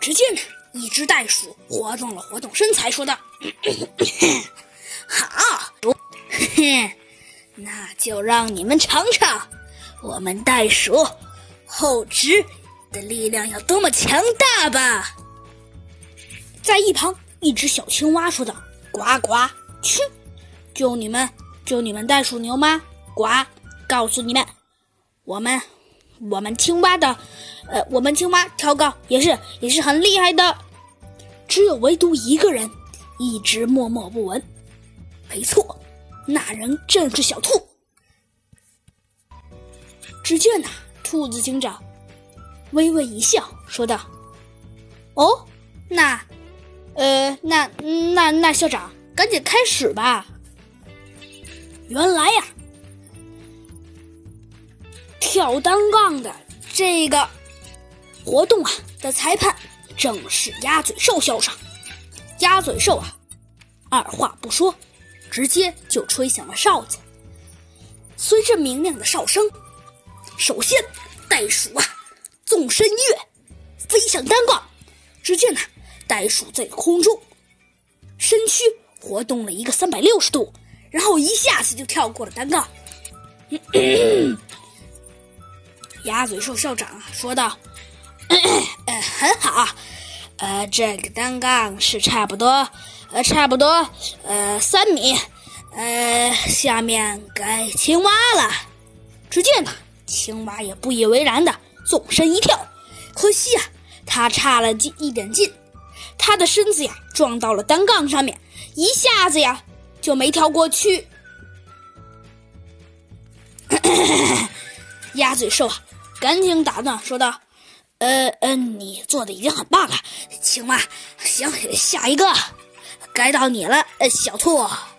只见呢，一只袋鼠活动了活动身材，说道：“好，嘿，那就让你们尝尝我们袋鼠后肢的力量有多么强大吧。”在一旁，一只小青蛙说道：“呱呱，去，就你们，就你们袋鼠牛吗？呱，告诉你们，我们，我们青蛙的，呃，我们青蛙跳高也是也是很厉害的。只有唯独一个人一直默默不闻。没错，那人正是小兔。只见呐，兔子警长微微一笑，说道：‘哦，那……’”呃，那那那校长，赶紧开始吧。原来呀，跳单杠的这个活动啊的裁判正是鸭嘴兽校长。鸭嘴兽啊，二话不说，直接就吹响了哨子。随着明亮的哨声，首先袋鼠啊纵身一跃，飞向单杠。只见呢。袋鼠在空中，身躯活动了一个三百六十度，然后一下子就跳过了单杠。鸭嘴兽校长说道：“ 呃，很好，呃，这个单杠是差不多，呃，差不多，呃，三米，呃，下面该青蛙了。”只见呢，青蛙也不以为然的纵身一跳，可惜啊，他差了近一点劲。他的身子呀撞到了单杠上面，一下子呀就没跳过去。鸭嘴兽啊，赶紧打断说道：“呃呃，你做的已经很棒了，青蛙。行，下一个该到你了，呃，小兔。”